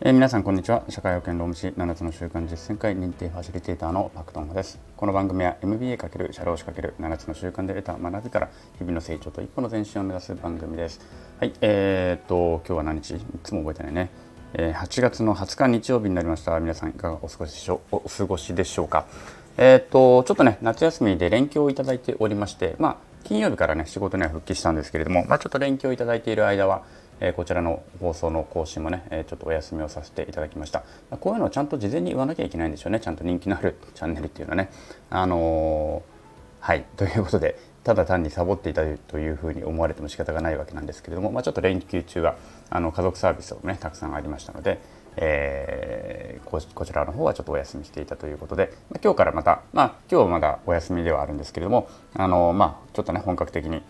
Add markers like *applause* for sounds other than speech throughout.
えー、皆さんこんにちは。社会保険労務士7つの習慣実践会認定ファシリテーターのパクトンです。この番組は MBA× 社労士 ×7 つの習慣で得た学びから日々の成長と一歩の前進を目指す番組です。はいえー、っと今日は何日？いつも覚えてないね、えー、8月の20日日曜日になりました。皆さんいかがお過ごしでしょうお過ごしでしょうか？えー、っとちょっとね夏休みで連休をいただいておりましてまあ金曜日からね仕事には復帰したんですけれども、まあ、ちょっと連休をいただいている間はえこちらの放送の更新もね、えちょっとお休みをさせていただきました。こういうのをちゃんと事前に言わなきゃいけないんでしょうね。ちゃんと人気のある *laughs* チャンネルっていうのはね。あのー、はい。*laughs* ということで、ただ単にサボっていたというふうに思われても仕方がないわけなんですけれども、まあ、ちょっと連休中はあの家族サービスをね、たくさんありましたので、えー、こちらの方はちょっとお休みしていたということで、まあ、今日からまた、まあ、今日はまだお休みではあるんですけれども、あの、まあ、ちょっとね、本格的に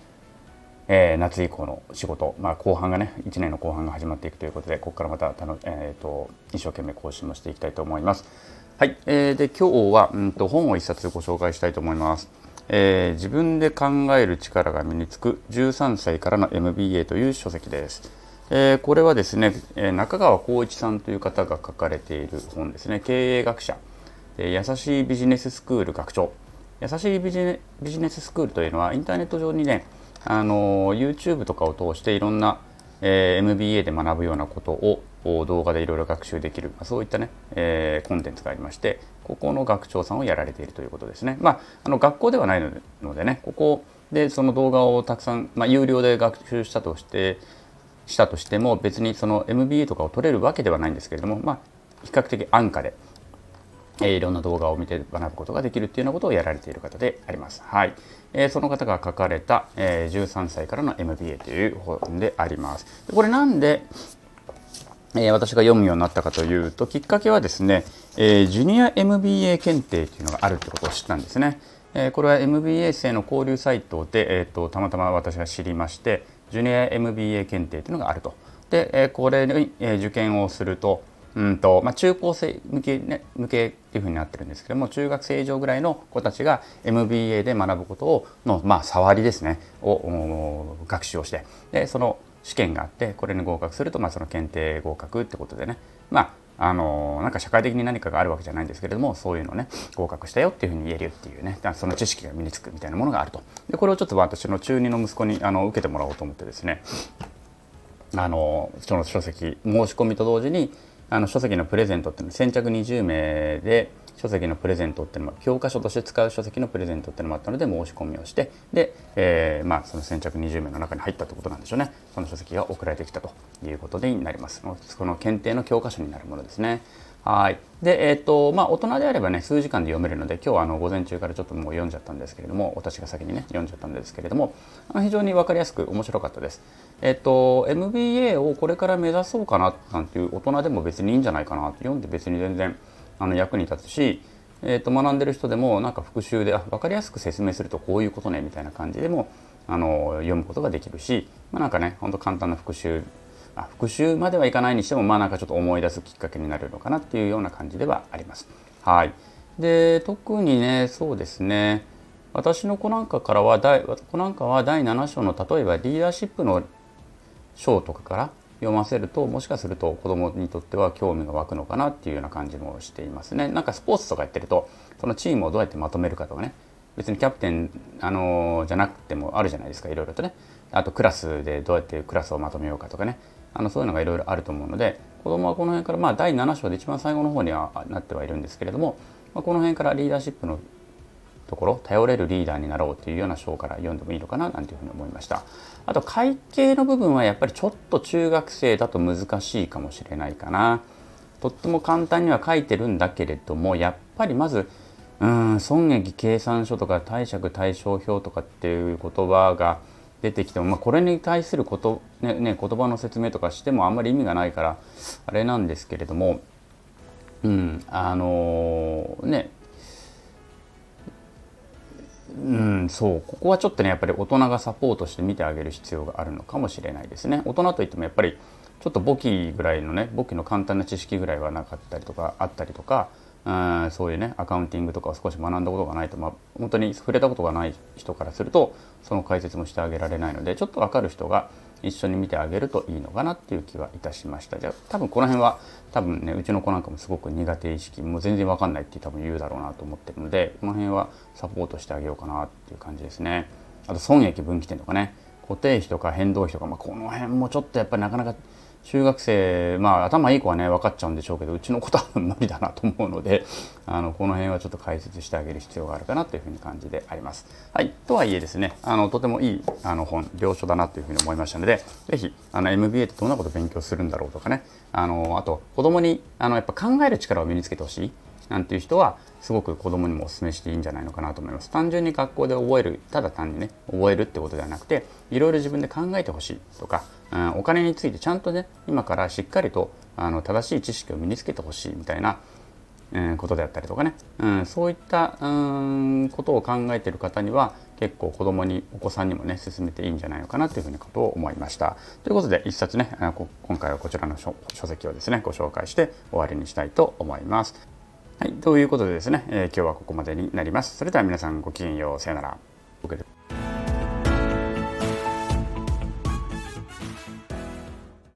えー、夏以降の仕事、まあ、後半がね1年の後半が始まっていくということでここからまたたの、えーと、一生懸命更新もしていきたいと思います。はい、えー、で今日は、うんと、本を一冊ご紹介したいと思います。えー、自分で考える力が身につく13歳からの MBA という書籍です。えー、これはですね、え中川浩一さんという方が書かれている本ですね経営学者、え優しいビジネススクール学長優しいビジネススクールというのはインターネット上にねあの YouTube とかを通していろんな、えー、MBA で学ぶようなことを動画でいろいろ学習できるそういったね、えー、コンテンツがありましてここの学長さんをやられているということですね。まあ、あの学校ではないのでねここでその動画をたくさん、まあ、有料で学習したとしてしたとしても別にその MBA とかを取れるわけではないんですけれども、まあ、比較的安価でえいろんな動画を見て学ぶことができるっていうようなことをやられている方であります。はい。えー、その方が書かれた、えー、13歳からの MBA という本であります。これなんで、えー、私が読むようになったかというと、きっかけはですね、え、ジュニア MBA 検定というのがあるってことを知ったんですね。え、これは MBA 生の交流サイトで、えーと、たまたま私が知りまして、ジュニア MBA 検定というのがあると。で、えー、これに、え、受験をすると、うんとまあ、中高生向け,、ね、向けっていうふうになってるんですけども中学生以上ぐらいの子たちが MBA で学ぶことをの、まあ、触りですね。を学習をして。でその試験があってこれに合格すると、まあ、その検定合格ってことでね。まああのなんか社会的に何かがあるわけじゃないんですけれどもそういうのね合格したよっていうふうに言えるっていうね。その知識が身につくみたいなものがあると。でこれをちょっと私の中2の息子にあの受けてもらおうと思ってですね。あのその書籍申し込みと同時にあの書籍のプレゼントっていうの先着20名で書籍のプレゼントっていうのも教科書として使う書籍のプレゼントっていうのもあったので申し込みをしてで、えー、まあその先着20名の中に入ったってことなんでしょうね。その書籍が送られてきたということになります。この検定の教科書になるものですね。はい。で、えっ、ー、と、まあ、大人であればね、数時間で読めるので、今日はあの午前中からちょっともう読んじゃったんですけれども、私が先にね、読んじゃったんですけれども、あの非常に分かりやすく面白かったです。えっ、ー、と、MBA をこれから目指そうかななんていう大人でも別にいいんじゃないかな読んで別に全然あの役に立つし、えー、と学んでる人でもなんか復習であ分かりやすく説明するとこういうことねみたいな感じでもあの読むことができるし、まあ、なんかねほんと簡単な復習あ復習まではいかないにしてもまあなんかちょっと思い出すきっかけになるのかなっていうような感じではあります。はい、で特にねそうですね。私の子なんかからは子なんかは第7章の例えばリーダーシップの章とかから読ませるともしかすると子供にとっては興味が湧くのかなっていうような感じもしていますね。なんかスポーツとかやってるとそのチームをどうやってまとめるかとかね。別にキャプテン、あのー、じゃなくてもあるじゃないですかいろいろとね。あとクラスでどうやってクラスをまとめようかとかね。あのそういうのがいろいろあると思うので子供はこの辺からまあ第7章で一番最後の方にはなってはいるんですけれども、まあ、この辺からリーダーシップのところ頼れるリーダーになろうというような章から読んでもいいのかななんていうふうに思いました。あと会計の部分はやっぱりちょっと中学生だと難しいかもしれないかな。とっても簡単には書いてるんだけれどもやっぱりまずうん損益計算書とか貸借対照表とかっていう言葉が出てきても、まあ、これに対すること、ねね、言葉の説明とかしてもあんまり意味がないからあれなんですけれども、うん、あのー、ねうん、そうここはちょっとねやっぱり大人がサポートして見てあげる必要があるのかもしれないですね。大人といってもやっぱりちょっと簿記ぐらいのね簿記の簡単な知識ぐらいはなかったりとかあったりとかうんそういうねアカウンティングとかを少し学んだことがないと、まあ、本当に触れたことがない人からするとその解説もしてあげられないのでちょっと分かる人が一緒に見てあげるといいのかなっていう気はいたしました。じゃあ多分この辺は多分ねうちの子なんかもすごく苦手意識もう全然わかんないって多分言うだろうなと思ってるのでこの辺はサポートしてあげようかなっていう感じですね。あと損益分岐点とかね固定費とか変動費とか、まあ、この辺もちょっとやっぱりなかなか中学生まあ頭いい子はね分かっちゃうんでしょうけどうちの子とは無理だなと思うので *laughs* あのこの辺はちょっと解説してあげる必要があるかなというふうに感じであります。はい、とはいえですねあのとてもいいあの本良書だなというふうに思いましたのでぜひあの MBA ってどんなこと勉強するんだろうとかねあのあと子供にあのやっぱ考える力を身につけてほしいなんていう人はすごく子供にもお勧めしていいんじゃないのかなと思います。単純に学校で覚えるただ単にね覚えるってことではなくていろいろ自分で考えてほしいとか、うん、お金についてちゃんとね今からしっかりとあの正しい知識を身につけてほしいみたいな、うん、ことであったりとかね、うん、そういった、うん、ことを考えてる方には結構子供にお子さんにもね進めていいんじゃないのかなというふうなことを思いました。ということで一冊ね今回はこちらの書籍をですねご紹介して終わりにしたいと思います。はい、ということでですね、えー、今日はここまでになります。それでは皆さんごきげんよう。さよなら。